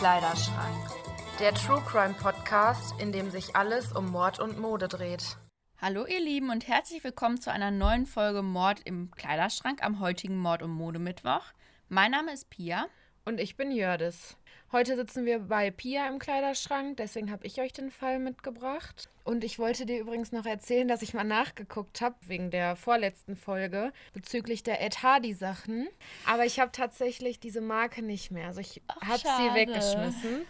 Kleiderschrank. Der True Crime Podcast, in dem sich alles um Mord und Mode dreht. Hallo ihr Lieben und herzlich willkommen zu einer neuen Folge Mord im Kleiderschrank am heutigen Mord- und Modemittwoch. Mein Name ist Pia. Und ich bin Jördis. Heute sitzen wir bei Pia im Kleiderschrank, deswegen habe ich euch den Fall mitgebracht. Und ich wollte dir übrigens noch erzählen, dass ich mal nachgeguckt habe, wegen der vorletzten Folge, bezüglich der Ed Hardy Sachen. Aber ich habe tatsächlich diese Marke nicht mehr. Also ich habe sie weggeschmissen.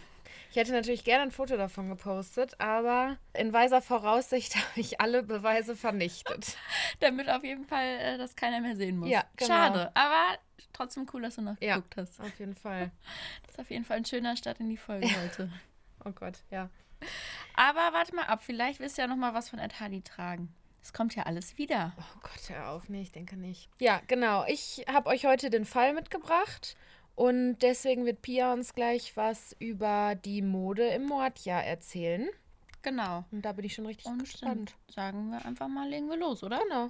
Ich hätte natürlich gerne ein Foto davon gepostet, aber in weiser Voraussicht habe ich alle Beweise vernichtet. Damit auf jeden Fall äh, das keiner mehr sehen muss. Ja, genau. Schade, aber trotzdem cool, dass du noch Ja. hast. Auf jeden Fall. Das ist auf jeden Fall ein schöner Start in die Folge heute. Oh Gott, ja. Aber warte mal ab, vielleicht willst du ja noch mal was von Ed Hardy tragen. Es kommt ja alles wieder. Oh Gott, hör auf, nee, ich denke nicht. Ja, genau. Ich habe euch heute den Fall mitgebracht und deswegen wird Pia uns gleich was über die Mode im Mordjahr erzählen. Genau. Und da bin ich schon richtig Und gespannt. sagen wir einfach mal, legen wir los, oder? Genau.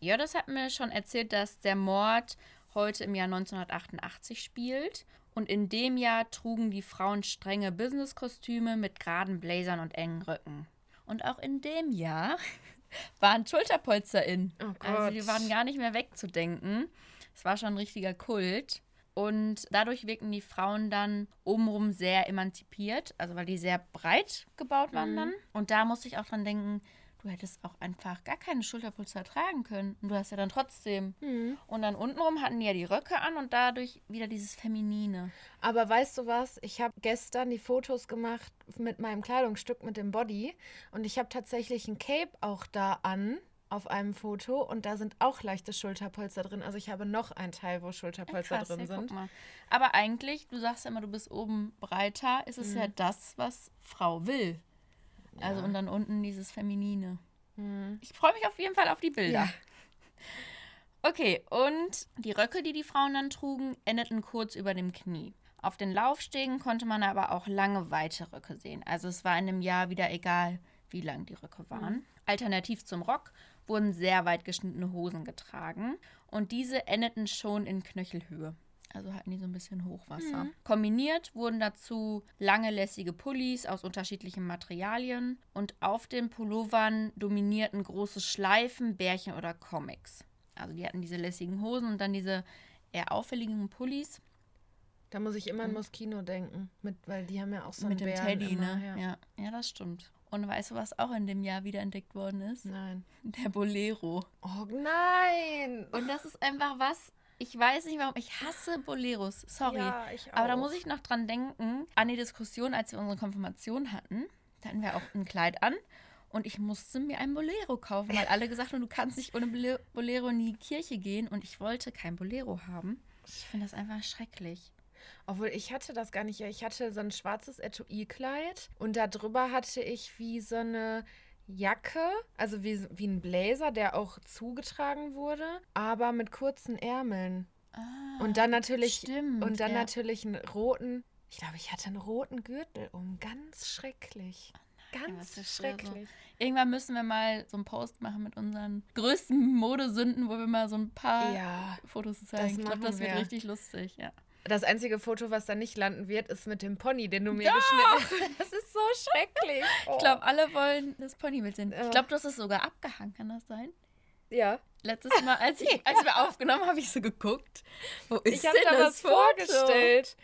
Ja, das hat mir schon erzählt, dass der Mord heute im Jahr 1988 spielt. Und in dem Jahr trugen die Frauen strenge Businesskostüme mit geraden Blazern und engen Röcken. Und auch in dem Jahr waren Schulterpolster in. Oh Also die Gott. waren gar nicht mehr wegzudenken. Es war schon ein richtiger Kult. Und dadurch wirkten die Frauen dann obenrum sehr emanzipiert, also weil die sehr breit gebaut waren Mhm. dann. Und da musste ich auch dran denken, du hättest auch einfach gar keine Schulterpolster tragen können. Und du hast ja dann trotzdem. Hm. Und dann untenrum hatten die ja die Röcke an und dadurch wieder dieses Feminine. Aber weißt du was? Ich habe gestern die Fotos gemacht mit meinem Kleidungsstück, mit dem Body. Und ich habe tatsächlich ein Cape auch da an auf einem Foto und da sind auch leichte Schulterpolster drin. Also ich habe noch ein Teil, wo Schulterpolster Krass, drin ja, sind. Aber eigentlich, du sagst ja immer, du bist oben breiter, ist es Mhm. ja das, was Frau will. Also Ja. und dann unten dieses Feminine. Hm. Ich freue mich auf jeden Fall auf die Bilder. Ja. Okay, und die Röcke, die die Frauen dann trugen, endeten kurz über dem Knie. Auf den Laufstegen konnte man aber auch lange weite Röcke sehen. Also es war in dem Jahr wieder egal, wie lang die Röcke waren. Alternativ zum Rock wurden sehr weit geschnittene Hosen getragen und diese endeten schon in Knöchelhöhe. Also hatten die so ein bisschen Hochwasser. Kombiniert wurden dazu lange lässige Pullis aus unterschiedlichen Materialien und auf den Pullovern dominierten große Schleifen, Bärchen oder Comics. Also die hatten diese lässigen Hosen und dann diese eher auffälligen Pullis Da muss ich immer an Moschino denken, mit, weil die haben ja auch so einen mit dem Bären Teddy, immer, ne? Ja. Ja. ja, das stimmt. Und weißt du, was auch in dem Jahr wieder entdeckt worden ist? Nein. Der Bolero. Oh nein! Und das ist einfach was, ich weiß nicht warum, ich hasse Boleros, sorry. Ja, ich Aber da auch. muss ich noch dran denken, an die Diskussion, als wir unsere Konfirmation hatten. Da hatten wir auch ein Kleid an und ich musste mir ein Bolero kaufen, weil alle gesagt haben, du kannst nicht ohne Bole- Bolero in die Kirche gehen und ich wollte kein Bolero haben. Ich finde das einfach schrecklich. Obwohl, ich hatte das gar nicht. Ja, Ich hatte so ein schwarzes Etui-Kleid und darüber hatte ich wie so eine Jacke, also wie, wie ein Blazer, der auch zugetragen wurde, aber mit kurzen Ärmeln. Ah, Und dann natürlich stimmt, und dann ja. natürlich einen roten, ich glaube, ich hatte einen roten Gürtel um. Ganz schrecklich. was Ganz ist da so? schrecklich. Irgendwann müssen wir mal so einen Post machen mit unseren größten Modesünden, wo wir mal so ein paar Ja. Fotos zeigen. Ich glaube, das wird wir. richtig lustig, ja. Das einzige Foto, was da nicht landen wird, ist mit dem Pony, den du mir geschnitten hast. Das ist so schrecklich. Ich glaube, alle wollen das Ponybild sehen. Ja. Ich glaube, du hast es sogar abgehangen, kann das sein? ja. Letztes Mal, als, ich, als wir aufgenommen haben, habe ich so geguckt. Wo ist Ich habe da das was Foto? vorgestellt.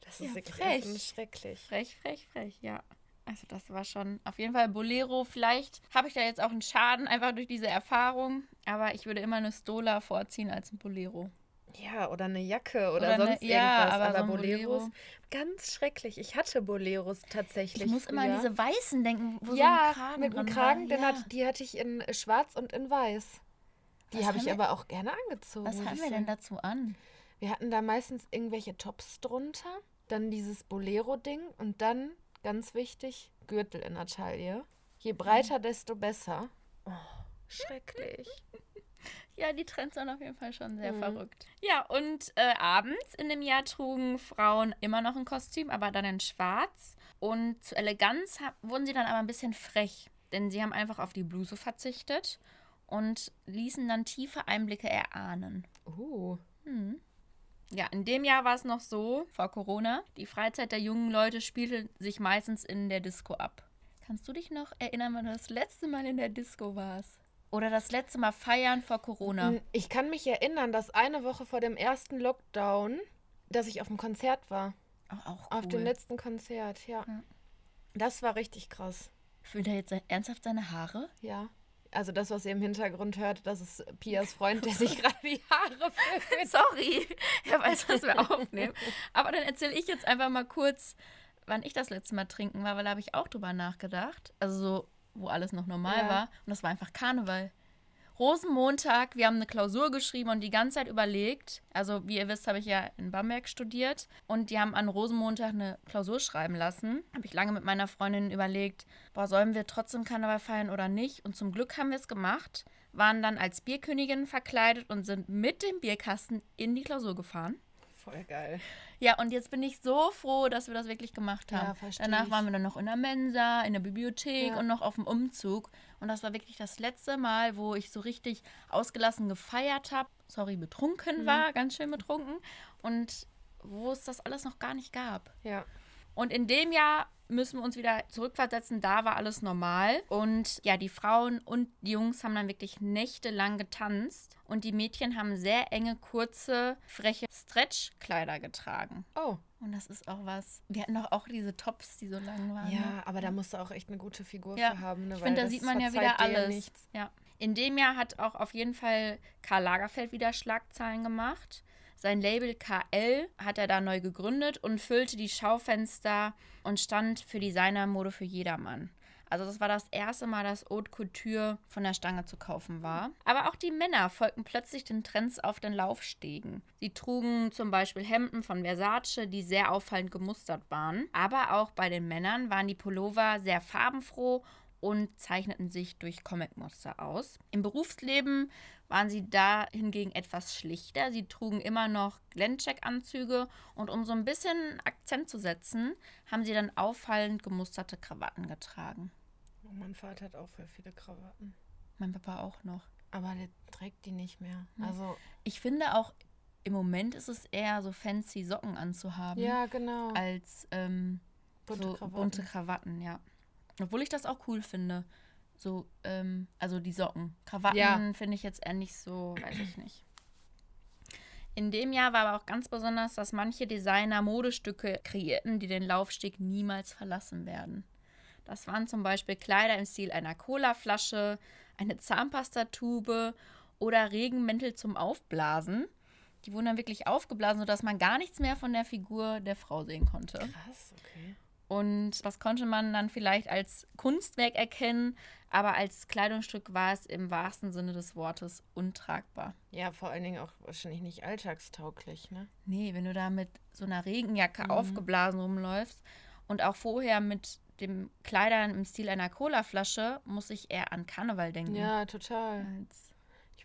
Das ist Ja, wirklich schrecklich. Frech, frech, frech, ja. Also das war schon auf jeden Fall Bolero. Vielleicht habe ich da jetzt auch einen Schaden einfach durch diese Erfahrung. Aber ich würde immer eine Stola vorziehen als ein Bolero. Ja, oder eine Jacke oder, Oder eine- sonst ja, irgendwas. aber Aber, so Boleros, Bolero. ganz schrecklich. Ich hatte Boleros tatsächlich. Ich muss immer an früher. diese weißen denken, wo so ja, ein Kragen mit einem Kragen, ja. hat, die hatte ich in schwarz und in weiß. Die habe ich wir- aber auch gerne angezogen. Was haben wir denn dazu an? Wir hatten da meistens irgendwelche Tops drunter, dann dieses Bolero-Ding und dann, ganz wichtig, Gürtel in der Taille. Je breiter, desto besser. Oh, schrecklich. Ja, die Trends waren auf jeden Fall schon sehr Mhm. verrückt. Ja, und äh, abends in dem Jahr trugen Frauen immer noch ein Kostüm, aber dann in schwarz. Und zu Eleganz wurden sie dann aber ein bisschen frech, denn sie haben einfach auf die Bluse verzichtet und ließen dann tiefe Einblicke erahnen. Uh, Hm. Ja, in dem Jahr war es noch so, vor Corona, die Freizeit der jungen Leute spielte sich meistens in der Disco ab. Kannst du dich noch erinnern, wann du das letzte Mal in der Disco warst? Oder das letzte Mal feiern vor Corona? Ich kann mich erinnern, dass eine Woche vor dem ersten Lockdown, dass ich auf dem Konzert war. Auch, auch cool. Auf dem letzten Konzert, ja. Ja. Das war richtig krass. Fühlt er jetzt ernsthaft seine Haare? Ja. Also das, was ihr im Hintergrund hört, das ist Pias Freund, der sich gerade die Haare föhnt. Sorry, er weiß, was wir aufnehmen. Aber dann erzähle ich jetzt einfach mal kurz, wann ich das letzte Mal trinken war, weil da habe ich auch drüber nachgedacht. Also so, wo alles noch normal Ja. war. Und das war einfach Karneval. Rosenmontag, wir haben eine Klausur geschrieben und die ganze Zeit überlegt. Also, wie ihr wisst, habe ich ja in Bamberg studiert. Und die haben an Rosenmontag eine Klausur schreiben lassen. Habe ich lange mit meiner Freundin überlegt, boah, sollen wir trotzdem Karneval feiern oder nicht? Und zum Glück haben wir es gemacht. Waren dann als Bierkönigin verkleidet und sind mit dem Bierkasten in die Klausur gefahren. Voll geil. Ja, und jetzt bin ich so froh, dass wir das wirklich gemacht haben. Ja, Danach ich. waren wir dann noch in der Mensa, in der Bibliothek Ja. und noch auf dem Umzug. Und das war wirklich das letzte Mal, wo ich so richtig ausgelassen gefeiert habe. Sorry, betrunken Mhm. war, ganz schön betrunken. Und wo es das alles noch gar nicht gab. Ja. Und in dem Jahr müssen wir uns wieder zurückversetzen. Da war alles normal. Und ja, die Frauen und die Jungs haben dann wirklich nächtelang getanzt. Und die Mädchen haben sehr enge, kurze, freche Stretch-Kleider getragen. Oh. Und das ist auch was. Wir hatten doch auch diese Tops, die so lang waren. ne? Ja, aber da musst du auch echt eine gute Figur Ja, für haben. Ne? Ich finde, da sieht man ja wieder alles. nichts. Ja. In dem Jahr hat auch auf jeden Fall Karl Lagerfeld wieder Schlagzeilen gemacht. Sein Label KL hat er da neu gegründet und füllte die Schaufenster und stand für Designermode für jedermann. Also das war das erste Mal, dass Haute Couture von der Stange zu kaufen war. Aber auch die Männer folgten plötzlich den Trends auf den Laufstegen. Sie trugen zum Beispiel Hemden von Versace, die sehr auffallend gemustert waren. Aber auch bei den Männern waren die Pullover sehr farbenfroh und zeichneten sich durch Comicmuster aus. Im Berufsleben waren sie da hingegen etwas schlichter. Sie trugen immer noch Glencheck-Anzüge und um so ein bisschen Akzent zu setzen, haben sie dann auffallend gemusterte Krawatten getragen. Oh, mein Vater hat auch voll viele Krawatten. Mein Papa auch noch. Aber der trägt die nicht mehr. Nee. Also, Ich finde auch, im Moment ist es eher so fancy Socken anzuhaben, ja, genau. als ähm, Bunte so Krawatten. bunte Krawatten, ja. Obwohl ich das auch cool finde. So, ähm, also die Socken. Krawatten Ja. finde ich jetzt eher nicht so, weiß ich nicht. In dem Jahr war aber auch ganz besonders, dass manche Designer Modestücke kreierten, die den Laufsteg niemals verlassen werden. Das waren zum Beispiel Kleider im Stil einer Colaflasche, eine Zahnpastatube oder Regenmäntel zum Aufblasen. Die wurden dann wirklich aufgeblasen, sodass man gar nichts mehr von der Figur der Frau sehen konnte. Krass, okay. Und das konnte man dann vielleicht als Kunstwerk erkennen, aber als Kleidungsstück war es im wahrsten Sinne des Wortes untragbar. Ja, vor allen Dingen auch wahrscheinlich nicht alltagstauglich, ne? Nee, wenn du da mit so einer Regenjacke Mhm. aufgeblasen rumläufst und auch vorher mit dem Kleidern im Stil einer Colaflasche, muss ich eher an Karneval denken. Ja, total. Als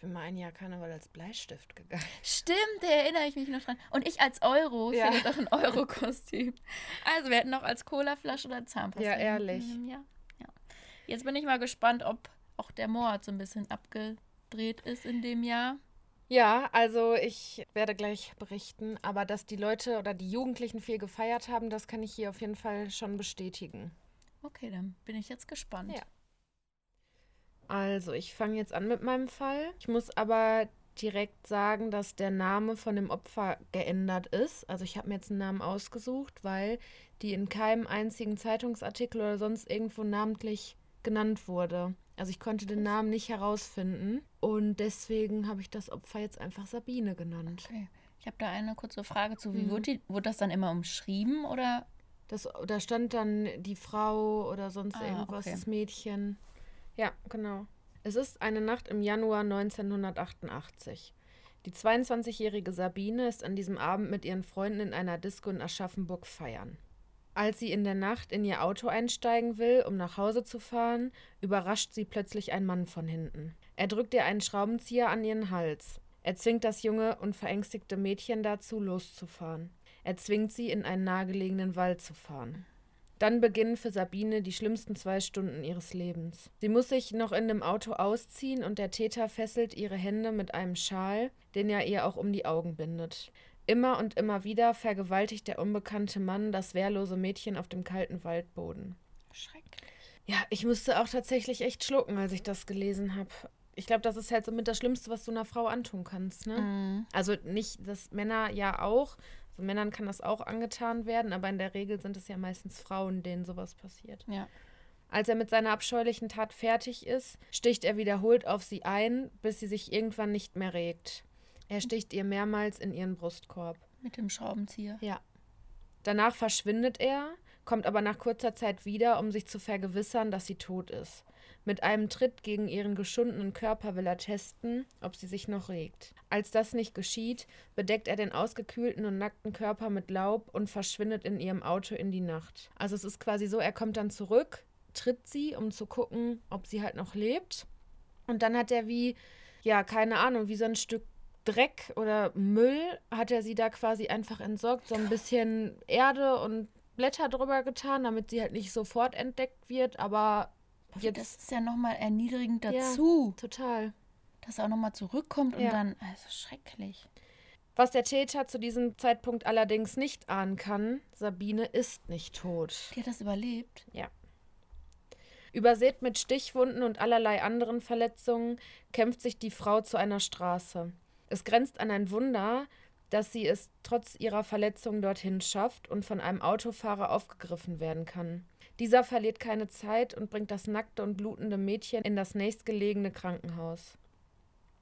bin mal ein Jahr Karneval als Bleistift gegangen. Stimmt, da erinnere ich mich noch dran. Und ich als Euro, ich Ja. hatte doch ein Euro-Kostüm. Also wir hätten noch als Colaflasche oder Zahnpasta. Ja, ehrlich. Jahr. Ja. Jetzt bin ich mal gespannt, ob auch der Mord so ein bisschen abgedreht ist in dem Jahr. Ja, also ich werde gleich berichten, aber dass die Leute oder die Jugendlichen viel gefeiert haben, das kann ich hier auf jeden Fall schon bestätigen. Okay, dann bin ich jetzt gespannt. Ja. Also, ich fange jetzt an mit meinem Fall. Ich muss aber direkt sagen, dass der Name von dem Opfer geändert ist. Also, ich habe mir jetzt einen Namen ausgesucht, weil die in keinem einzigen Zeitungsartikel oder sonst irgendwo namentlich genannt wurde. Also, ich konnte den Namen nicht herausfinden und deswegen habe ich das Opfer jetzt einfach Sabine genannt. Okay. Ich habe da eine kurze Frage zu. Wie Mhm. wurde, die, wurde das dann immer umschrieben oder? Das, da stand dann die Frau oder sonst Ah, irgendwas, okay. das Mädchen. Ja, genau. Es ist eine Nacht im Januar 1988. Die 22-jährige Sabine ist an diesem Abend mit ihren Freunden in einer Disco in Aschaffenburg feiern. Als sie in der Nacht in ihr Auto einsteigen will, um nach Hause zu fahren, überrascht sie plötzlich ein Mann von hinten. Er drückt ihr einen Schraubenzieher an ihren Hals. Er zwingt das junge und verängstigte Mädchen dazu, loszufahren. Er zwingt sie, in einen nahegelegenen Wald zu fahren. Dann beginnen für Sabine die schlimmsten zwei Stunden ihres Lebens. Sie muss sich noch in dem Auto ausziehen und der Täter fesselt ihre Hände mit einem Schal, den er ihr auch um die Augen bindet. Immer und immer wieder vergewaltigt der unbekannte Mann das wehrlose Mädchen auf dem kalten Waldboden. Schrecklich. Ja, ich musste auch tatsächlich echt schlucken, als ich das gelesen habe. Ich glaube, das ist halt so mit das Schlimmste, was du einer Frau antun kannst. Ne? Mhm. Also nicht, dass Männer ja auch, also Männern kann das auch angetan werden, aber in der Regel sind es ja meistens Frauen, denen sowas passiert. Ja. Als er mit seiner abscheulichen Tat fertig ist, sticht er wiederholt auf sie ein, bis sie sich irgendwann nicht mehr regt. Er sticht ihr mehrmals in ihren Brustkorb. Mit dem Schraubenzieher. Ja. Danach verschwindet er, kommt aber nach kurzer Zeit wieder, um sich zu vergewissern, dass sie tot ist. Mit einem Tritt gegen ihren geschundenen Körper will er testen, ob sie sich noch regt. Als das nicht geschieht, bedeckt er den ausgekühlten und nackten Körper mit Laub und verschwindet in ihrem Auto in die Nacht. Also es ist quasi so, er kommt dann zurück, tritt sie, um zu gucken, ob sie halt noch lebt. Und dann hat er wie, ja, keine Ahnung, wie so ein Stück Dreck oder Müll hat er sie da quasi einfach entsorgt, so ein bisschen Erde und Blätter drüber getan, damit sie halt nicht sofort entdeckt wird, aber Jetzt, das ist ja nochmal erniedrigend Ja. dazu, total. dass er auch nochmal zurückkommt und Ja. dann, also schrecklich. Was der Täter zu diesem Zeitpunkt allerdings nicht ahnen kann, Sabine ist nicht tot. Die hat das überlebt. Übersät mit Stichwunden und allerlei anderen Verletzungen kämpft sich die Frau zu einer Straße. Es grenzt an ein Wunder, dass sie es trotz ihrer Verletzungen dorthin schafft und von einem Autofahrer aufgegriffen werden kann. Dieser verliert keine Zeit und bringt das nackte und blutende Mädchen in das nächstgelegene Krankenhaus.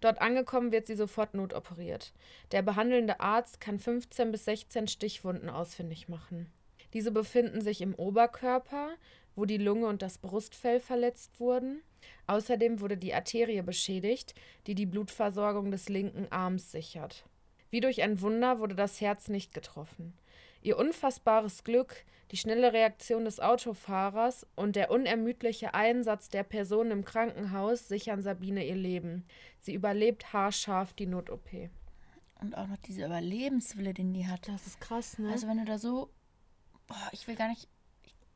Dort angekommen wird sie sofort notoperiert. Der behandelnde Arzt kann 15 bis 16 Stichwunden ausfindig machen. Diese befinden sich im Oberkörper, wo die Lunge und das Brustfell verletzt wurden. Außerdem wurde die Arterie beschädigt, die die Blutversorgung des linken Arms sichert. Wie durch ein Wunder wurde das Herz nicht getroffen. Ihr unfassbares Glück, die schnelle Reaktion des Autofahrers und der unermüdliche Einsatz der Personen im Krankenhaus sichern Sabine ihr Leben. Sie überlebt haarscharf die Not-OP. Und auch noch dieser Überlebenswille, den die hat. Das ist krass, ne? Also wenn du da so, boah, ich will gar nicht,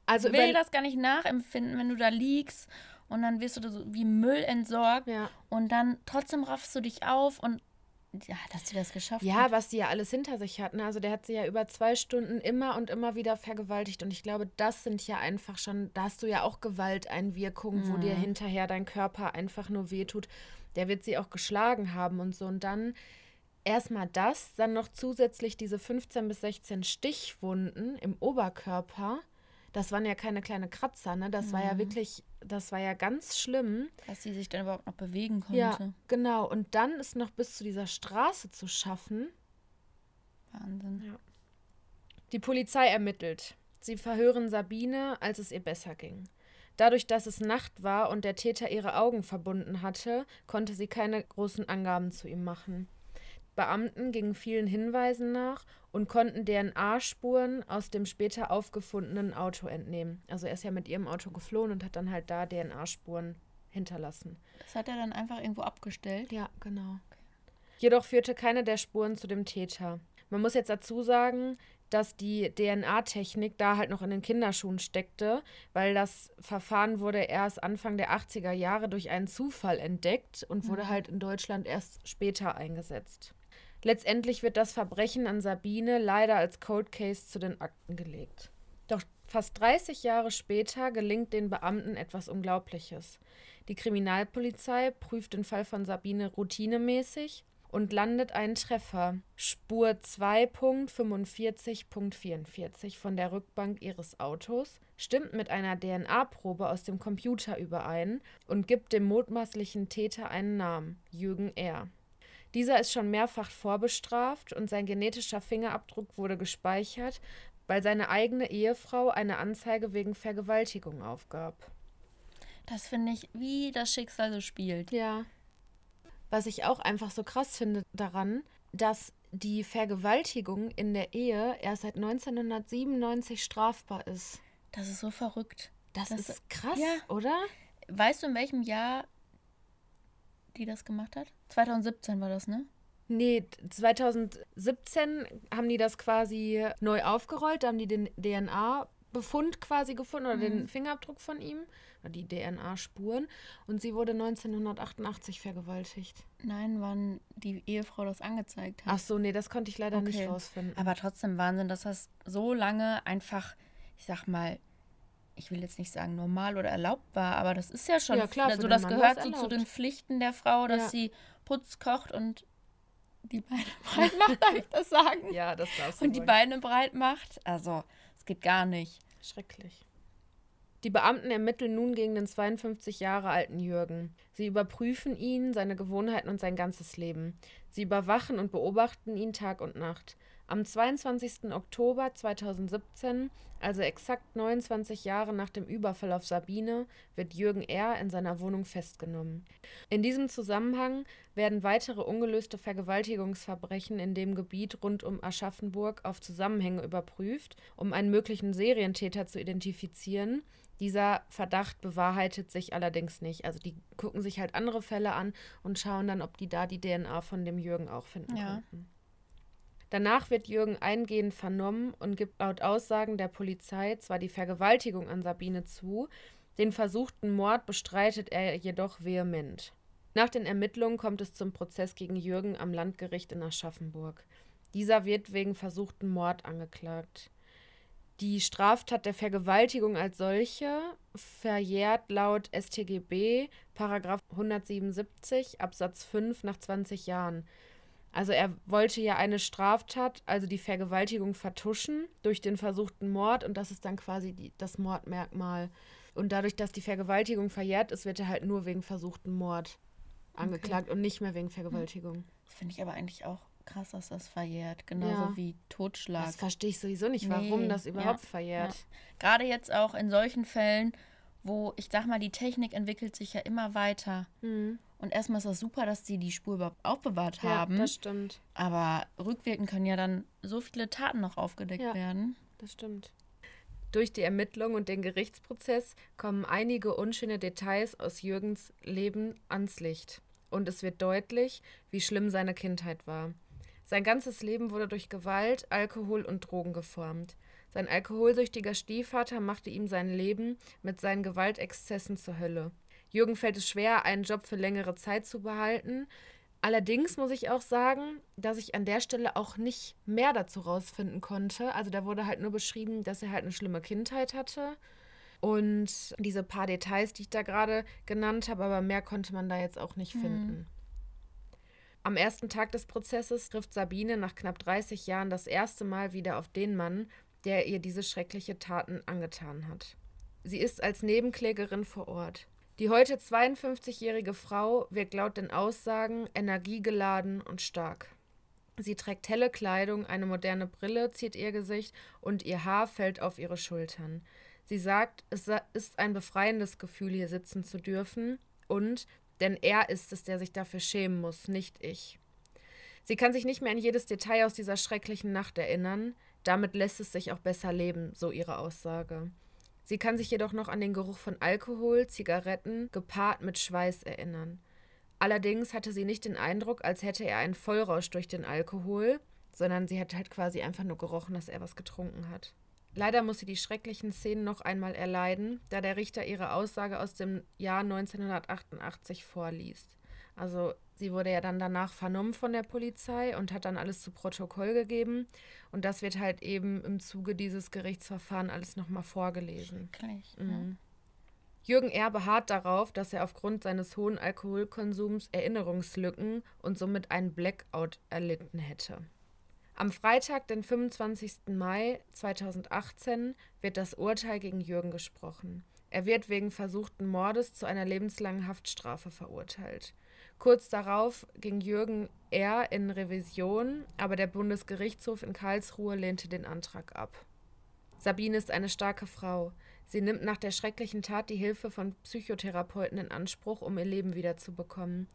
Also ich will über das gar nicht nachempfinden, wenn du da liegst und dann wirst du da so wie Müll entsorgt ja. und dann trotzdem raffst du dich auf und ja, dass sie das geschafft Ja, hat. was sie ja alles hinter sich hat. Ne? Also der hat sie ja über zwei Stunden immer und immer wieder vergewaltigt. Und ich glaube, das sind ja einfach schon, da hast du ja auch Gewalteinwirkungen, wo dir Mhm. hinterher dein Körper einfach nur wehtut. Der wird sie auch geschlagen haben und so. Und dann erstmal das, dann noch zusätzlich diese 15 bis 16 Stichwunden im Oberkörper. Das waren ja keine kleine Kratzer, ne? Das war ja Mhm. wirklich, das war ja ganz schlimm. Dass sie sich dann überhaupt noch bewegen konnte. Ja, genau. Und dann ist noch bis zu dieser Straße zu schaffen. Wahnsinn. Die Polizei ermittelt. Sie verhören Sabine, als es ihr besser ging. Dadurch, dass es Nacht war und der Täter ihre Augen verbunden hatte, konnte sie keine großen Angaben zu ihm machen. Beamten gingen vielen Hinweisen nach und konnten DNA-Spuren aus dem später aufgefundenen Auto entnehmen. Also er ist ja mit ihrem Auto geflohen und hat dann halt da DNA-Spuren hinterlassen. Das hat er dann einfach irgendwo abgestellt. Ja, genau. Jedoch führte keine der Spuren zu dem Täter. Man muss jetzt dazu sagen, dass die DNA-Technik da halt noch in den Kinderschuhen steckte, weil das Verfahren wurde erst Anfang der 80er Jahre durch einen Zufall entdeckt und wurde Mhm. halt in Deutschland erst später eingesetzt. Letztendlich wird das Verbrechen an Sabine leider als Cold Case zu den Akten gelegt. Doch fast 30 Jahre später gelingt den Beamten etwas Unglaubliches. Die Kriminalpolizei prüft den Fall von Sabine routinemäßig und landet einen Treffer. Spur 2.45.44 von der Rückbank ihres Autos stimmt mit einer DNA-Probe aus dem Computer überein und gibt dem mutmaßlichen Täter einen Namen, Jürgen R. Dieser ist schon mehrfach vorbestraft und sein genetischer Fingerabdruck wurde gespeichert, weil seine eigene Ehefrau eine Anzeige wegen Vergewaltigung aufgab. Das finde ich, wie das Schicksal so spielt. Ja. Was ich auch einfach so krass finde daran, dass die Vergewaltigung in der Ehe erst seit 1997 strafbar ist. Das ist so verrückt. Das, Das- ist krass, ja. oder? Weißt du, in welchem Jahr die das gemacht hat? 2017 war das, ne? Nee, 2017 haben die das quasi neu aufgerollt, da haben die den DNA Befund quasi gefunden oder den Fingerabdruck von ihm, oder die DNA-Spuren. Und sie wurde 1988 vergewaltigt. Nein, wann die Ehefrau das angezeigt hat. Ach so, nee, das konnte ich leider nicht rausfinden. Aber trotzdem Wahnsinn, dass das so lange einfach, ich sag mal, ich will jetzt nicht sagen normal oder erlaubt war, aber das ist ja schon, Ja, klar, also das Mann gehört so zu den Pflichten der Frau, dass Ja. sie Putz kocht und die Beine breit macht, darf ich das sagen? ja, das darfst du Und die wohl. Beine breit macht. Also, es geht gar nicht. Schrecklich. Die Beamten ermitteln nun gegen den 52 Jahre alten Jürgen. Sie überprüfen ihn, seine Gewohnheiten und sein ganzes Leben. Sie überwachen und beobachten ihn Tag und Nacht. Am 22. Oktober 2017, also exakt 29 Jahre nach dem Überfall auf Sabine, wird Jürgen R. in seiner Wohnung festgenommen. In diesem Zusammenhang werden weitere ungelöste Vergewaltigungsverbrechen in dem Gebiet rund um Aschaffenburg auf Zusammenhänge überprüft, um einen möglichen Serientäter zu identifizieren. Dieser Verdacht bewahrheitet sich allerdings nicht. Also die gucken sich halt andere Fälle an und schauen dann, ob die da die DNA von dem Jürgen auch finden Ja. konnten. Danach wird Jürgen eingehend vernommen und gibt laut Aussagen der Polizei zwar die Vergewaltigung an Sabine zu, den versuchten Mord bestreitet er jedoch vehement. Nach den Ermittlungen kommt es zum Prozess gegen Jürgen am Landgericht in Aschaffenburg. Dieser wird wegen versuchten Mord angeklagt. Die Straftat der Vergewaltigung als solche verjährt laut StGB Paragraph 177 Absatz 5 nach 20 Jahren. Also er wollte ja eine Straftat, also die Vergewaltigung vertuschen durch den versuchten Mord und das ist dann quasi die, das Mordmerkmal. Und dadurch, dass die Vergewaltigung verjährt ist, wird er halt nur wegen versuchten Mord angeklagt und nicht mehr wegen Vergewaltigung. Das finde ich aber eigentlich auch krass, dass das verjährt. Genauso Ja. wie Totschlag. Das verstehe ich sowieso nicht, warum Nee, das überhaupt ja, verjährt. Ja. Gerade jetzt auch in solchen Fällen, wo ich sag mal, die Technik entwickelt sich ja immer weiter. Mhm. Und erstmal ist das super, dass sie die Spur überhaupt aufbewahrt Ja, haben. das stimmt. aber rückwirkend können ja dann so viele Taten noch aufgedeckt Ja. werden. Das stimmt. Durch die Ermittlung und den Gerichtsprozess kommen einige unschöne Details aus Jürgens Leben ans Licht. Und es wird deutlich, wie schlimm seine Kindheit war. Sein ganzes Leben wurde durch Gewalt, Alkohol und Drogen geformt. Sein alkoholsüchtiger Stiefvater machte ihm sein Leben mit seinen Gewaltexzessen zur Hölle. Jürgen fällt es schwer, einen Job für längere Zeit zu behalten. Allerdings muss ich auch sagen, dass ich an der Stelle auch nicht mehr dazu rausfinden konnte. Also da wurde halt nur beschrieben, dass er halt eine schlimme Kindheit hatte. Und diese paar Details, die ich da gerade genannt habe, aber mehr konnte man da jetzt auch nicht finden. Am ersten Tag des Prozesses trifft Sabine nach knapp 30 Jahren das erste Mal wieder auf den Mann, der ihr diese schreckliche Taten angetan hat. Sie ist als Nebenklägerin vor Ort. Die heute 52-jährige Frau wirkt laut den Aussagen energiegeladen und stark. Sie trägt helle Kleidung, eine moderne Brille zieht ihr Gesicht und ihr Haar fällt auf ihre Schultern. Sie sagt, es ist ein befreiendes Gefühl, hier sitzen zu dürfen und, denn er ist es, der sich dafür schämen muss, nicht ich. Sie kann sich nicht mehr an jedes Detail aus dieser schrecklichen Nacht erinnern, damit lässt es sich auch besser leben, so ihre Aussage. Sie kann sich jedoch noch an den Geruch von Alkohol, Zigaretten, gepaart mit Schweiß erinnern. Allerdings hatte sie nicht den Eindruck, als hätte er einen Vollrausch durch den Alkohol, sondern sie hat halt quasi einfach nur gerochen, dass er was getrunken hat. Leider muss sie die schrecklichen Szenen noch einmal erleiden, da der Richter ihre Aussage aus dem Jahr 1988 vorliest. Also sie wurde ja dann danach vernommen von der Polizei und hat dann alles zu Protokoll gegeben. Und das wird halt eben im Zuge dieses Gerichtsverfahrens alles nochmal vorgelesen. Schrecklich. Mhm. Ne? Jürgen R. beharrt darauf, dass er aufgrund seines hohen Alkoholkonsums Erinnerungslücken und somit einen Blackout erlitten hätte. Am Freitag, den 25. Mai 2018, wird das Urteil gegen Jürgen gesprochen. Er wird wegen versuchten Mordes zu einer lebenslangen Haftstrafe verurteilt. Kurz darauf ging Jürgen R. in Revision, aber der Bundesgerichtshof in Karlsruhe lehnte den Antrag ab. Sabine ist eine starke Frau. Sie nimmt nach der schrecklichen Tat die Hilfe von Psychotherapeuten in Anspruch, um ihr Leben wiederzubekommen.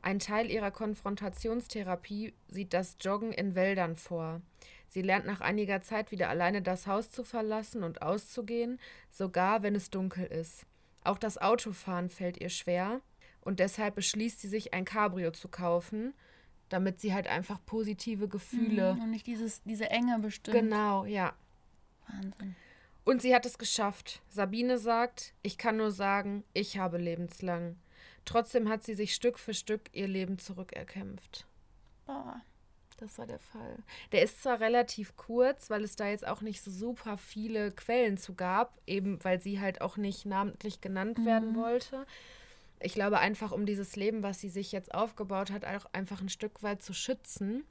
Ein Teil ihrer Konfrontationstherapie sieht das Joggen in Wäldern vor. Sie lernt nach einiger Zeit wieder alleine das Haus zu verlassen und auszugehen, sogar wenn es dunkel ist. Auch das Autofahren fällt ihr schwer und deshalb beschließt sie sich ein Cabrio zu kaufen, damit sie halt einfach positive Gefühle. Mhm. Und nicht dieses, diese Enge bestimmt. Genau, ja. Wahnsinn. Und sie hat es geschafft. Sabine sagt, ich kann nur sagen, ich habe lebenslang. Trotzdem hat sie sich Stück für Stück ihr Leben zurückerkämpft. Boah. Das war der Fall. Der ist zwar relativ kurz, weil es da jetzt auch nicht so super viele Quellen zu gab, eben weil sie halt auch nicht namentlich genannt mhm. werden wollte. Ich glaube einfach, um dieses Leben, was sie sich jetzt aufgebaut hat, auch einfach ein Stück weit zu schützen.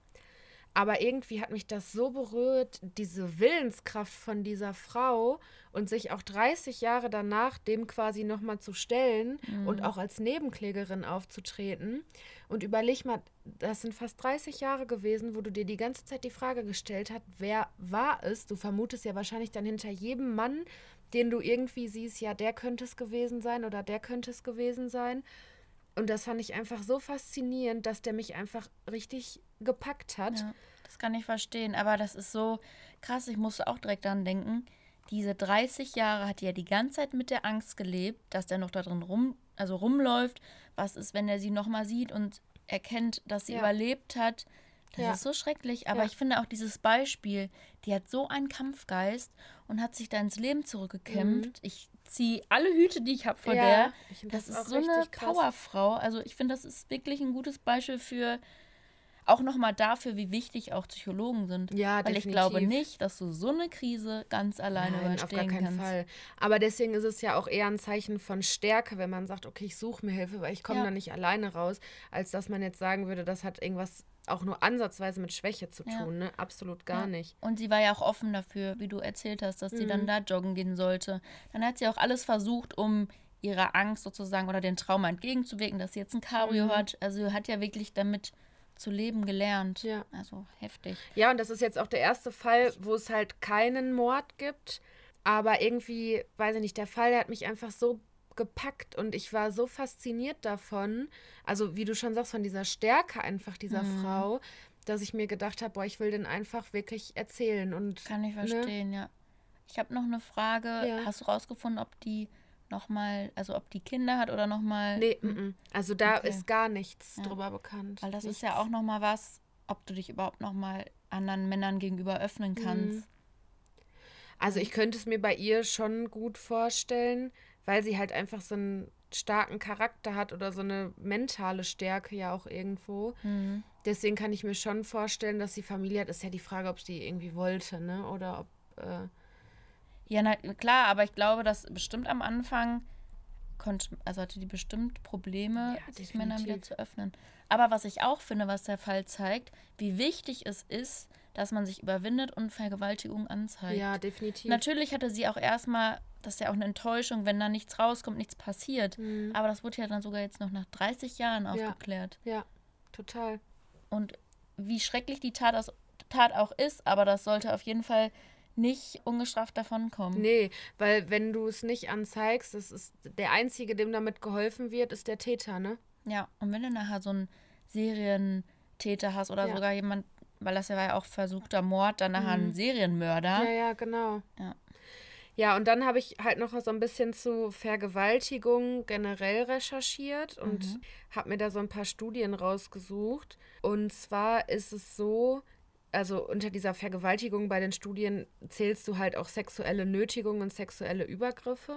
Aber irgendwie hat mich das so berührt, diese Willenskraft von dieser Frau und sich auch 30 Jahre danach dem quasi nochmal zu stellen mhm. und auch als Nebenklägerin aufzutreten. Und überleg mal, das sind fast 30 Jahre gewesen, wo du dir die ganze Zeit die Frage gestellt hast, wer war es? Du vermutest ja wahrscheinlich dann hinter jedem Mann, den du irgendwie siehst, ja, der könnte es gewesen sein oder der könnte es gewesen sein. Und das fand ich einfach so faszinierend, dass der mich einfach richtig gepackt hat. Ja, das kann ich verstehen. Aber das ist so krass, ich musste auch direkt daran denken. Diese 30 Jahre hat er die ganze Zeit mit der Angst gelebt, dass der noch da drin rum, also rumläuft. Was ist, wenn er sie nochmal sieht und erkennt, dass sie ja. überlebt hat? Das ja. ist so schrecklich. Aber ja. ich finde auch dieses Beispiel, die hat so einen Kampfgeist und hat sich da ins Leben zurückgekämpft. Mhm. Ich ziehe alle Hüte, die ich habe vor der. Das, das ist so eine krass. Powerfrau. Also ich finde, das ist wirklich ein gutes Beispiel für auch nochmal dafür, wie wichtig auch Psychologen sind. Ja, Weil definitiv. ich glaube nicht, dass du so eine Krise ganz alleine Nein, überstehen auf gar keinen kannst. Fall. Aber deswegen ist es ja auch eher ein Zeichen von Stärke, wenn man sagt, okay, ich suche mir Hilfe, weil ich komme ja. da nicht alleine raus, als dass man jetzt sagen würde, das hat irgendwas auch nur ansatzweise mit Schwäche zu tun, ja. ne? Absolut gar ja. nicht. Und sie war ja auch offen dafür, wie du erzählt hast, dass mhm. sie dann mhm. da joggen gehen sollte. Dann hat sie auch alles versucht, um ihrer Angst sozusagen oder den Trauma entgegenzuwirken, dass sie jetzt ein Cabrio mhm. hat. Also hat ja wirklich damit zu leben gelernt. Ja. Also heftig. Ja, und das ist jetzt auch der erste Fall, wo es halt keinen Mord gibt. Aber irgendwie, weiß ich nicht, der Fall der hat mich einfach so gepackt und ich war so fasziniert davon, also wie du schon sagst, von dieser Stärke einfach dieser mhm. Frau, dass ich mir gedacht habe, boah, ich will den einfach wirklich erzählen. Und, Kann ich ne? verstehen, ne? ja. Ich habe noch eine Frage. Ja. Hast du rausgefunden, ob die nochmal, also ob die Kinder hat oder nochmal. Nee, m -m. also da okay. ist gar nichts ja. drüber bekannt. Weil das nichts. ist ja auch nochmal was, ob du dich überhaupt nochmal anderen Männern gegenüber öffnen kannst. Mhm. Also ich könnte es mir bei ihr schon gut vorstellen, weil sie halt einfach so einen starken Charakter hat oder so eine mentale Stärke ja auch irgendwo. Mhm. Deswegen kann ich mir schon vorstellen, dass sie Familie hat. Ist ja die Frage, ob sie irgendwie wollte, ne? Oder ob. Äh ja, na, klar, aber ich glaube, dass bestimmt am Anfang konnte, also hatte die bestimmt Probleme, ja, sich Männern wieder zu öffnen. Aber was ich auch finde, was der Fall zeigt, wie wichtig es ist, dass man sich überwindet und Vergewaltigung anzeigt. Ja, definitiv. Natürlich hatte sie auch erstmal das ist ja auch eine Enttäuschung, wenn da nichts rauskommt, nichts passiert. Mhm. Aber das wurde ja dann sogar jetzt noch nach 30 Jahren aufgeklärt. Ja, ja total. Und wie schrecklich die Tat, aus, Tat auch ist, aber das sollte auf jeden Fall nicht ungestraft davonkommen. Nee, weil wenn du es nicht anzeigst, das ist der Einzige, dem damit geholfen wird, ist der Täter, ne? Ja, und wenn du nachher so einen Serientäter hast oder ja. sogar jemand, weil das ja war ja auch versuchter Mord, dann nachher mhm. ein Serienmörder. Ja, ja, genau. Ja. Ja, und dann habe ich halt noch so ein bisschen zu Vergewaltigung generell recherchiert und mhm. habe mir da so ein paar Studien rausgesucht. Und zwar ist es so, also unter dieser Vergewaltigung bei den Studien zählst du halt auch sexuelle Nötigung und sexuelle Übergriffe.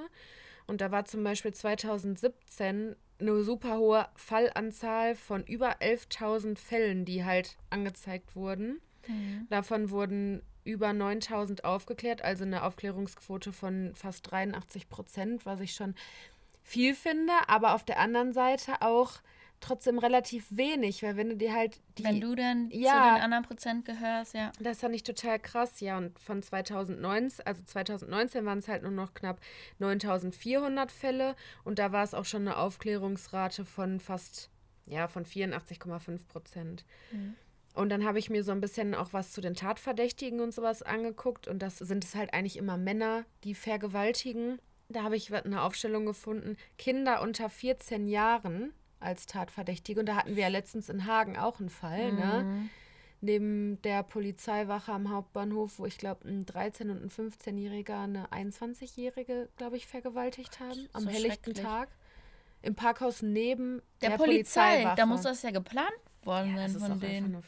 Und da war zum Beispiel 2017 eine super hohe Fallanzahl von über 11.000 Fällen, die halt angezeigt wurden. Mhm. Davon wurden über 9000 aufgeklärt, also eine Aufklärungsquote von fast 83 Prozent, was ich schon viel finde, aber auf der anderen Seite auch trotzdem relativ wenig, weil wenn du dir halt die, Wenn du dann ja, zu den anderen Prozent gehörst, ja. Das fand ich total krass, ja. Und von 2019, also 2019 waren es halt nur noch knapp 9400 Fälle und da war es auch schon eine Aufklärungsrate von fast, ja, von 84,5 Prozent. Mhm. Und dann habe ich mir so ein bisschen auch was zu den Tatverdächtigen und sowas angeguckt. Und das sind es halt eigentlich immer Männer, die vergewaltigen. Da habe ich eine Aufstellung gefunden, Kinder unter 14 Jahren als Tatverdächtige. Und da hatten wir ja letztens in Hagen auch einen Fall, ne? mhm. ne? Neben der Polizeiwache am Hauptbahnhof, wo ich glaube, ein 13- und ein 15-Jähriger eine 21-Jährige, glaube ich, vergewaltigt haben. Am so helllichten Tag. Im Parkhaus neben der, der Polizei. Polizeiwache. Da muss das ja geplant worden ja, sein von denen.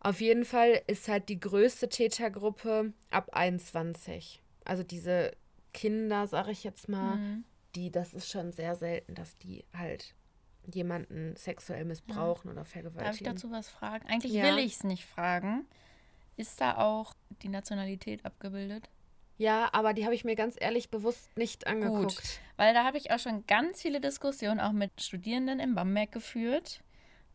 Auf jeden Fall ist halt die größte Tätergruppe ab 21. Also diese Kinder, sag ich jetzt mal, mhm. Die, das ist schon sehr selten, dass die halt jemanden sexuell missbrauchen ja. oder vergewaltigen. Darf ich dazu was fragen? Eigentlich ja. will ich es nicht fragen. Ist da auch die Nationalität abgebildet? Ja, aber die habe ich mir ganz ehrlich bewusst nicht angeguckt. Gut, weil da habe ich auch schon ganz viele Diskussionen auch mit Studierenden in Bamberg geführt,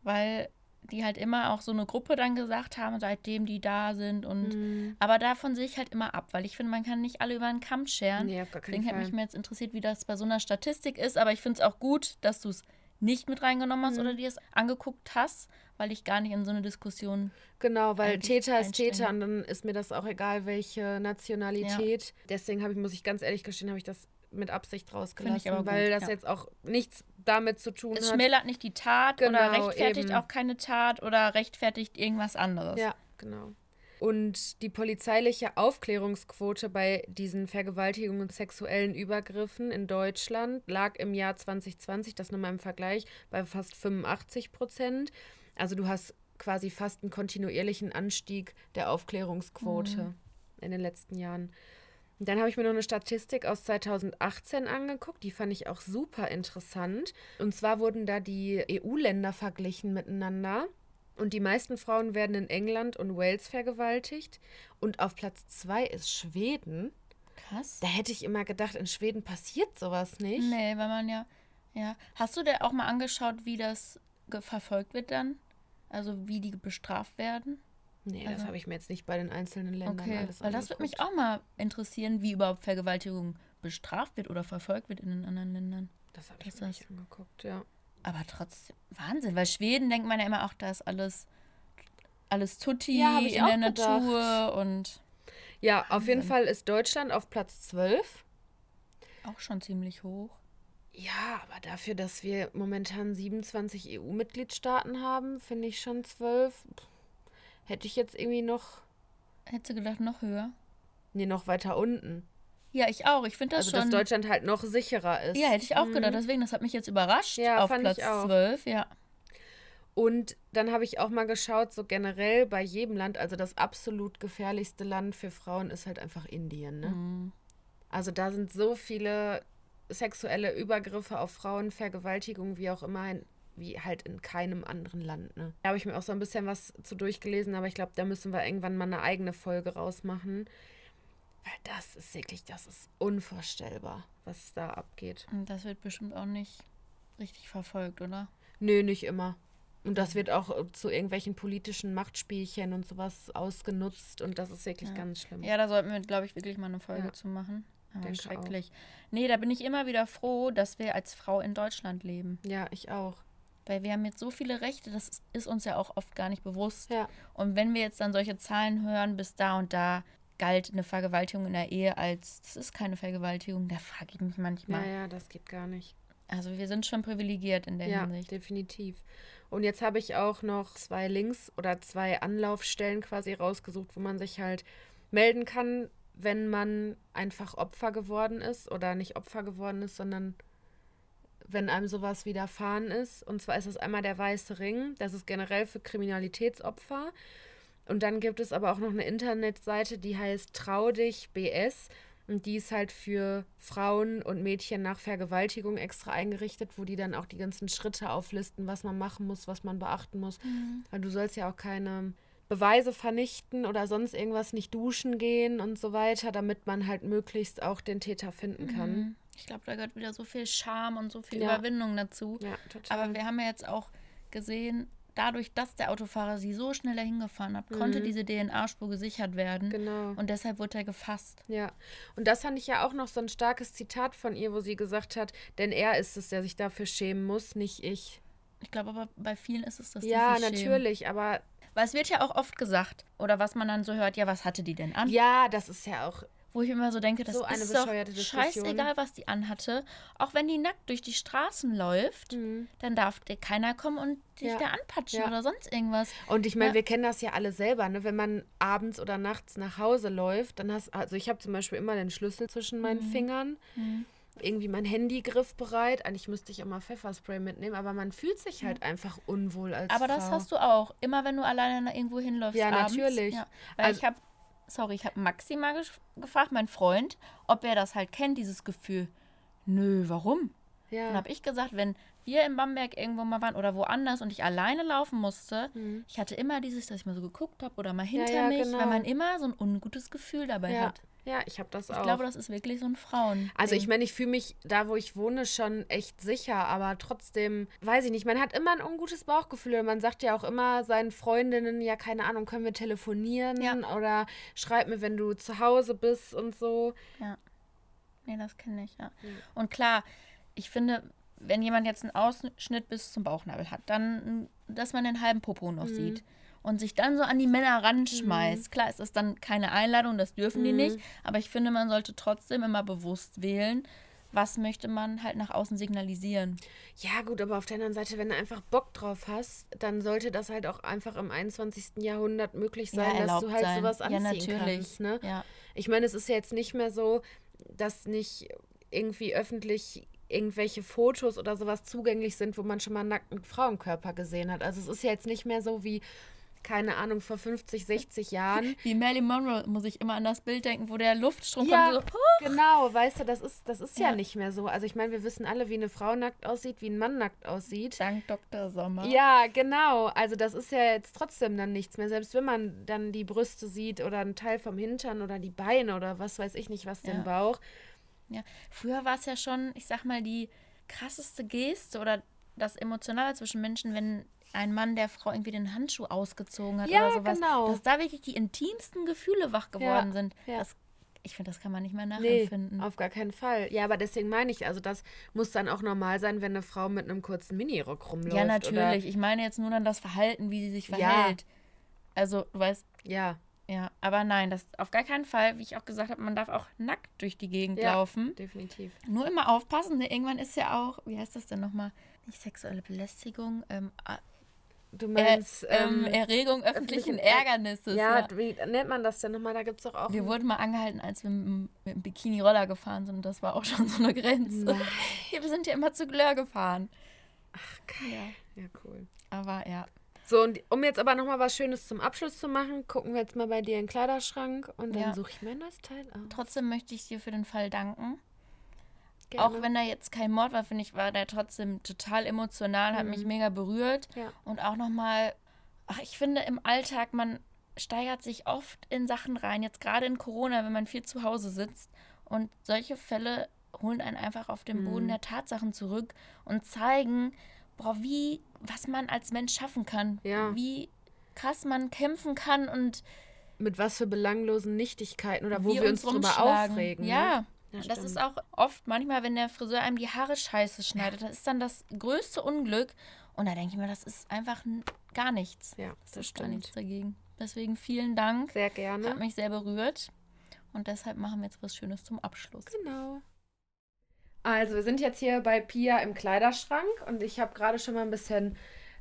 weil die halt immer auch so eine Gruppe dann gesagt haben, seitdem die da sind und mhm. aber davon sehe ich halt immer ab, weil ich finde, man kann nicht alle über einen Kamm scheren. Nee, auf gar keinen Deswegen hätte mich mir jetzt interessiert, wie das bei so einer Statistik ist, aber ich finde es auch gut, dass du es nicht mit reingenommen hast mhm. oder dir es angeguckt hast, weil ich gar nicht in so eine Diskussion. Genau, weil Täter ist Täter und dann ist mir das auch egal, welche Nationalität. Ja. Deswegen habe ich, muss ich ganz ehrlich gestehen, habe ich das mit Absicht rausgelassen, weil gut, das ja. jetzt auch nichts damit zu tun es hat. Es schmälert nicht die Tat genau, oder rechtfertigt eben. auch keine Tat oder rechtfertigt irgendwas anderes. Ja, genau. Und die polizeiliche Aufklärungsquote bei diesen Vergewaltigungen und sexuellen Übergriffen in Deutschland lag im Jahr 2020, das nochmal im Vergleich, bei fast 85 Prozent. Also du hast quasi fast einen kontinuierlichen Anstieg der Aufklärungsquote mhm. in den letzten Jahren. Und dann habe ich mir noch eine Statistik aus 2018 angeguckt, die fand ich auch super interessant. Und zwar wurden da die EU-Länder verglichen miteinander. Und die meisten Frauen werden in England und Wales vergewaltigt. Und auf Platz zwei ist Schweden. Krass. Da hätte ich immer gedacht, in Schweden passiert sowas nicht. Nee, weil man ja. Ja. Hast du dir auch mal angeschaut, wie das verfolgt wird dann? Also wie die bestraft werden? Nee, also, das habe ich mir jetzt nicht bei den einzelnen Ländern okay, alles Weil das würde mich auch mal interessieren, wie überhaupt Vergewaltigung bestraft wird oder verfolgt wird in den anderen Ländern. Das habe ich das mir nicht angeguckt, ja. Aber trotzdem, Wahnsinn, weil Schweden denkt man ja immer auch, da ist alles, alles Tutti ja, in der gedacht. Natur und. Ja, Wahnsinn. auf jeden Fall ist Deutschland auf Platz 12. Auch schon ziemlich hoch. Ja, aber dafür, dass wir momentan 27 EU-Mitgliedstaaten haben, finde ich schon 12. Hätte ich jetzt irgendwie noch. Hättest du gedacht, noch höher? Nee, noch weiter unten. Ja, ich auch. Ich finde das also, schon. dass Deutschland halt noch sicherer ist. Ja, hätte ich auch mhm. gedacht. Deswegen, das hat mich jetzt überrascht. Ja, auf Platz ich auch. 12, ja. Und dann habe ich auch mal geschaut, so generell bei jedem Land, also das absolut gefährlichste Land für Frauen ist halt einfach Indien. Ne? Mhm. Also da sind so viele sexuelle Übergriffe auf Frauen, Vergewaltigung, wie auch immer, wie halt in keinem anderen Land. Ne? Da habe ich mir auch so ein bisschen was zu durchgelesen, aber ich glaube, da müssen wir irgendwann mal eine eigene Folge rausmachen. Weil das ist wirklich, das ist unvorstellbar, was da abgeht. Und das wird bestimmt auch nicht richtig verfolgt, oder? Nö, nicht immer. Und das wird auch äh, zu irgendwelchen politischen Machtspielchen und sowas ausgenutzt und das ist wirklich ja. ganz schlimm. Ja, da sollten wir, glaube ich, wirklich mal eine Folge ja. zu machen. Aber schrecklich. Auch. Nee, da bin ich immer wieder froh, dass wir als Frau in Deutschland leben. Ja, ich auch. Weil wir haben jetzt so viele Rechte, das ist uns ja auch oft gar nicht bewusst. Ja. Und wenn wir jetzt dann solche Zahlen hören, bis da und da galt eine Vergewaltigung in der Ehe als, das ist keine Vergewaltigung, da frage ich mich manchmal. Ja, ja, das geht gar nicht. Also wir sind schon privilegiert in der ja, Hinsicht. Ja, definitiv. Und jetzt habe ich auch noch zwei Links oder zwei Anlaufstellen quasi rausgesucht, wo man sich halt melden kann, wenn man einfach Opfer geworden ist oder nicht Opfer geworden ist, sondern wenn einem sowas widerfahren ist. Und zwar ist es einmal der Weiße Ring, das ist generell für Kriminalitätsopfer. Und dann gibt es aber auch noch eine Internetseite, die heißt Trau dich BS. Und die ist halt für Frauen und Mädchen nach Vergewaltigung extra eingerichtet, wo die dann auch die ganzen Schritte auflisten, was man machen muss, was man beachten muss. Mhm. Weil du sollst ja auch keine Beweise vernichten oder sonst irgendwas nicht duschen gehen und so weiter, damit man halt möglichst auch den Täter finden kann. Mhm. Ich glaube, da gehört wieder so viel Charme und so viel ja. Überwindung dazu. Ja, total. Aber wir haben ja jetzt auch gesehen, dadurch, dass der Autofahrer sie so schnell dahin gefahren hat, mhm. konnte diese DNA-Spur gesichert werden. Genau. Und deshalb wurde er gefasst. Ja. Und das fand ich ja auch noch so ein starkes Zitat von ihr, wo sie gesagt hat, denn er ist es, der sich dafür schämen muss, nicht ich. Ich glaube aber bei vielen ist es das. Ja, natürlich, schämen. aber weil es wird ja auch oft gesagt, oder was man dann so hört, ja, was hatte die denn an? Ja, das ist ja auch. Wo ich immer so denke, das so ist doch scheißegal, was die anhatte. Auch wenn die nackt durch die Straßen läuft, mhm. dann darf dir keiner kommen und dich ja. da anpatschen ja. oder sonst irgendwas. Und ich meine, ja. wir kennen das ja alle selber, ne? Wenn man abends oder nachts nach Hause läuft, dann hast also ich habe zum Beispiel immer den Schlüssel zwischen meinen mhm. Fingern. Mhm irgendwie mein Handy griffbereit. Eigentlich müsste ich immer Pfefferspray mitnehmen, aber man fühlt sich halt einfach unwohl als Aber Frau. das hast du auch. Immer wenn du alleine irgendwo hinläufst. Ja, abends. natürlich. Ja. Weil also, ich habe sorry, ich habe Maxi mal gefragt, mein Freund, ob er das halt kennt, dieses Gefühl. Nö, warum? Ja. Dann habe ich gesagt, wenn wir in Bamberg irgendwo mal waren oder woanders und ich alleine laufen musste, mhm. ich hatte immer dieses, dass ich mal so geguckt habe oder mal hinter ja, ja, mich, genau. weil man immer so ein ungutes Gefühl dabei hat. Ja, ich habe das ich auch. Ich glaube, das ist wirklich so ein Frauen. Also ich meine, ich fühle mich da, wo ich wohne, schon echt sicher, aber trotzdem, weiß ich nicht, man hat immer ein ungutes Bauchgefühl. Man sagt ja auch immer seinen Freundinnen, ja, keine Ahnung, können wir telefonieren ja. oder schreib mir, wenn du zu Hause bist und so. Ja. Nee, das kenne ich, ja. Mhm. Und klar, ich finde, wenn jemand jetzt einen Ausschnitt bis zum Bauchnabel hat, dann, dass man den halben Popo noch mhm. sieht und sich dann so an die Männer ranschmeißt. Mhm. Klar ist das dann keine Einladung, das dürfen mhm. die nicht, aber ich finde, man sollte trotzdem immer bewusst wählen, was möchte man halt nach außen signalisieren. Ja, gut, aber auf der anderen Seite, wenn du einfach Bock drauf hast, dann sollte das halt auch einfach im 21. Jahrhundert möglich sein, ja, dass du halt sein. sowas anziehen ja, natürlich. kannst. Ne? Ja. Ich meine, es ist ja jetzt nicht mehr so, dass nicht irgendwie öffentlich irgendwelche Fotos oder sowas zugänglich sind, wo man schon mal einen nackten Frauenkörper gesehen hat. Also es ist ja jetzt nicht mehr so wie keine Ahnung, vor 50, 60 Jahren. Wie Marilyn Monroe muss ich immer an das Bild denken, wo der Luftstrom ja, kommt. So, genau, weißt du, das ist, das ist ja. ja nicht mehr so. Also ich meine, wir wissen alle, wie eine Frau nackt aussieht, wie ein Mann nackt aussieht. Dank Dr. Sommer. Ja, genau. Also das ist ja jetzt trotzdem dann nichts mehr. Selbst wenn man dann die Brüste sieht oder einen Teil vom Hintern oder die Beine oder was weiß ich nicht, was ja. den Bauch. Ja, früher war es ja schon, ich sag mal, die krasseste Geste oder das Emotionale zwischen Menschen, wenn ein Mann der Frau irgendwie den Handschuh ausgezogen hat ja, oder sowas. Genau. Dass da wirklich die intimsten Gefühle wach geworden ja, sind. Ja. Das, ich finde, das kann man nicht mehr nachempfinden. Nee, auf gar keinen Fall. Ja, aber deswegen meine ich, also das muss dann auch normal sein, wenn eine Frau mit einem kurzen Minirock rumläuft. Ja, natürlich. Oder? Ich meine jetzt nur dann das Verhalten, wie sie sich verhält. Ja. Also, du weißt. Ja. Ja, aber nein, das auf gar keinen Fall, wie ich auch gesagt habe, man darf auch nackt durch die Gegend ja, laufen. Definitiv. Nur immer aufpassen, ne? irgendwann ist ja auch, wie heißt das denn nochmal? Nicht sexuelle Belästigung, ähm, Du meinst er, ähm, ähm, Erregung öffentlichen, öffentlichen Ärgernisses. Ja, ja, wie nennt man das denn nochmal? Da gibt es doch auch. Wir wurden mal angehalten, als wir mit, dem Bikini-Roller gefahren sind. Und das war auch schon so eine Grenze. Nein. Wir sind ja immer zu Glör gefahren. Ach, geil. Ja, ja cool. Aber ja. So, und um jetzt aber nochmal was Schönes zum Abschluss zu machen, gucken wir jetzt mal bei dir in den Kleiderschrank und dann ja. suche ich mir das Teil aus. Trotzdem möchte ich dir für den Fall danken. Gerne. Auch wenn da jetzt kein Mord war, finde ich, war der trotzdem total emotional, mhm. hat mich mhm. mega berührt. Ja. Und auch nochmal, ach, ich finde im Alltag, man steigert sich oft in Sachen rein, jetzt gerade in Corona, wenn man viel zu Hause sitzt. Und solche Fälle holen einen einfach auf den Boden mhm. der Tatsachen zurück und zeigen, boah, wie, was man als Mensch schaffen kann. Ja. Wie krass man kämpfen kann und mit was für belanglosen Nichtigkeiten oder wo wir, wir uns drüber aufregen. Ja. Ne? Ja, das ist auch oft manchmal, wenn der Friseur einem die Haare scheiße schneidet, das ist dann das größte Unglück. Und da denke ich mir, das ist einfach gar nichts. Ja, das, das stimmt. nichts dagegen. Deswegen vielen Dank. Sehr gerne. Hat mich sehr berührt. Und deshalb machen wir jetzt was Schönes zum Abschluss. Genau. Also, wir sind jetzt hier bei Pia im Kleiderschrank und ich habe gerade schon mal ein bisschen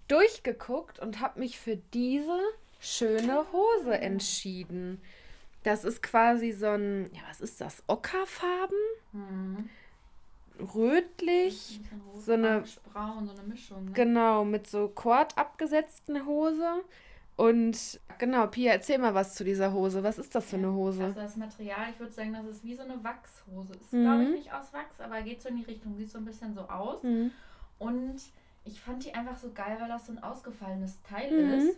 durchgeguckt und habe mich für diese schöne Hose entschieden. Das ist quasi so ein, ja, was ist das? Ockerfarben? Mhm. Rötlich. So, so eine braun, so eine Mischung. Ne? Genau, mit so Kord abgesetzten Hose. Und genau, Pia, erzähl mal was zu dieser Hose. Was ist das für eine Hose? Also das Material, ich würde sagen, das ist wie so eine Wachshose. Ist, mhm. glaube ich, nicht aus Wachs, aber geht so in die Richtung. Sieht so ein bisschen so aus. Mhm. Und ich fand die einfach so geil, weil das so ein ausgefallenes Teil mhm. ist.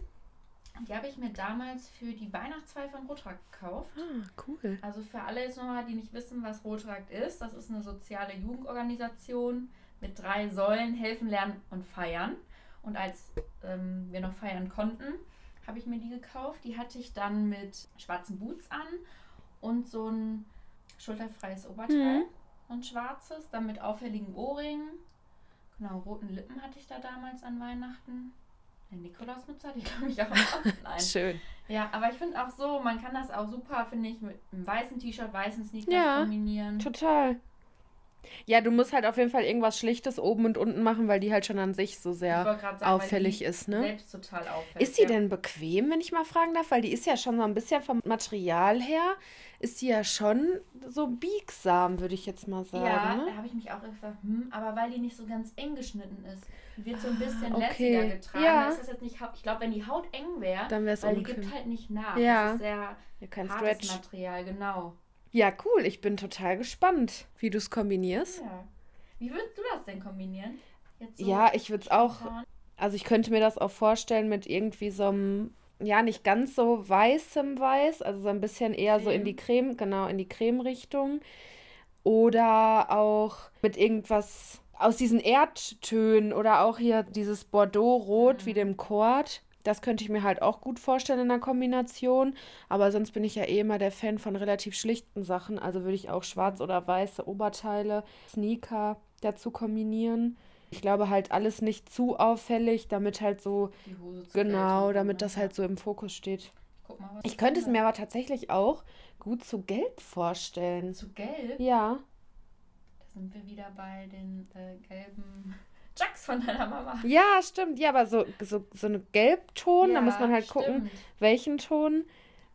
Die habe ich mir damals für die Weihnachtsfeier von Rotrakt gekauft. Ah, cool. Also für alle jetzt nochmal, die nicht wissen, was Rotrakt ist, das ist eine soziale Jugendorganisation mit drei Säulen, helfen, lernen und feiern. Und als ähm, wir noch feiern konnten, habe ich mir die gekauft. Die hatte ich dann mit schwarzen Boots an und so ein schulterfreies Oberteil, mhm. ein schwarzes, dann mit auffälligen Ohrringen. Genau, roten Lippen hatte ich da damals an Weihnachten. Eine Nikolausmütze hatte ich, glaube ich, auch. Nein. Schön. Ja, aber ich finde auch so, man kann das auch super, finde ich, mit einem weißen T-Shirt, weißen Sneakers ja, kombinieren. total. Ja, du musst halt auf jeden Fall irgendwas Schlichtes oben und unten machen, weil die halt schon an sich so sehr sagen, auffällig ist, ne? Selbst total auffällig. Ist sie ja. denn bequem, wenn ich mal fragen darf? Weil die ist ja schon so ein bisschen vom Material her, ist sie ja schon so biegsam, würde ich jetzt mal sagen. Ja, ne? da habe ich mich auch gefragt, hm, aber weil die nicht so ganz eng geschnitten ist. Die wird so ein bisschen ah, okay. lässiger getragen. Ja. Ist das jetzt nicht, ich glaube, wenn die Haut eng wäre, dann wäre es Weil unbequem. die gibt halt nicht nach. Ja. Das ist sehr ja, kein hartes Stretch. Material, genau. Ja, cool. Ich bin total gespannt, wie du es kombinierst. Ja. Wie würdest du das denn kombinieren? So ja, ich würde es auch. Also ich könnte mir das auch vorstellen mit irgendwie so einem, ja, nicht ganz so weißem Weiß, also so ein bisschen eher Creme. so in die Creme, genau, in die Creme-Richtung. Oder auch mit irgendwas aus diesen Erdtönen oder auch hier dieses Bordeaux-Rot mhm. wie dem Kord. Das könnte ich mir halt auch gut vorstellen in der Kombination. Aber sonst bin ich ja eh immer der Fan von relativ schlichten Sachen. Also würde ich auch schwarz oder weiße Oberteile, Sneaker dazu kombinieren. Ich glaube halt alles nicht zu auffällig, damit halt so. Die Hose zu genau, damit ne? das halt so im Fokus steht. Guck mal, was ich könnte es mir aber tatsächlich auch gut zu Gelb vorstellen. Zu Gelb? Ja. Da sind wir wieder bei den äh, gelben Chucks von deiner Mama. Ja, stimmt. Ja, aber so, so, so eine Gelbton, ja, da muss man halt stimmt. gucken, welchen Ton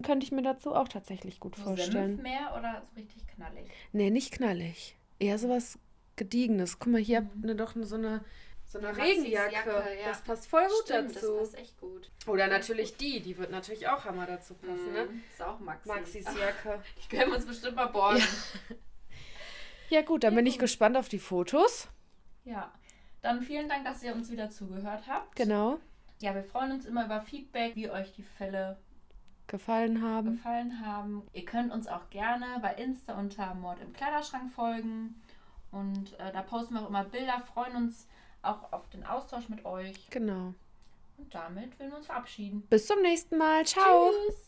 könnte ich mir dazu auch tatsächlich gut so vorstellen. mehr oder so richtig knallig? Nee, nicht knallig. Eher sowas Gediegenes. Guck mal, hier mhm. ihr doch so eine, so eine Regenjacke. ja. Das passt voll gut Stimmt, dazu. Das passt echt gut. Oder natürlich die, die wird natürlich auch hammer dazu passen, ne? mhm. ne? Ist auch Maxis. Maxis Jacke. Ach, die können wir uns bestimmt mal borgen. Ja, ja gut, dann bin ich gespannt auf die Fotos. Ja. Dann vielen Dank, dass ihr uns wieder zugehört habt. Genau. Ja, wir freuen uns immer über Feedback, wie euch die Fälle gefallen haben. Gefallen haben. Ihr könnt uns auch gerne bei Insta unter Mord im Kleiderschrank folgen. Und äh, da posten wir auch immer Bilder, freuen uns auch auf den Austausch mit euch. Genau. Und damit will wir uns verabschieden. Bis zum nächsten Mal. Ciao. Tschüss.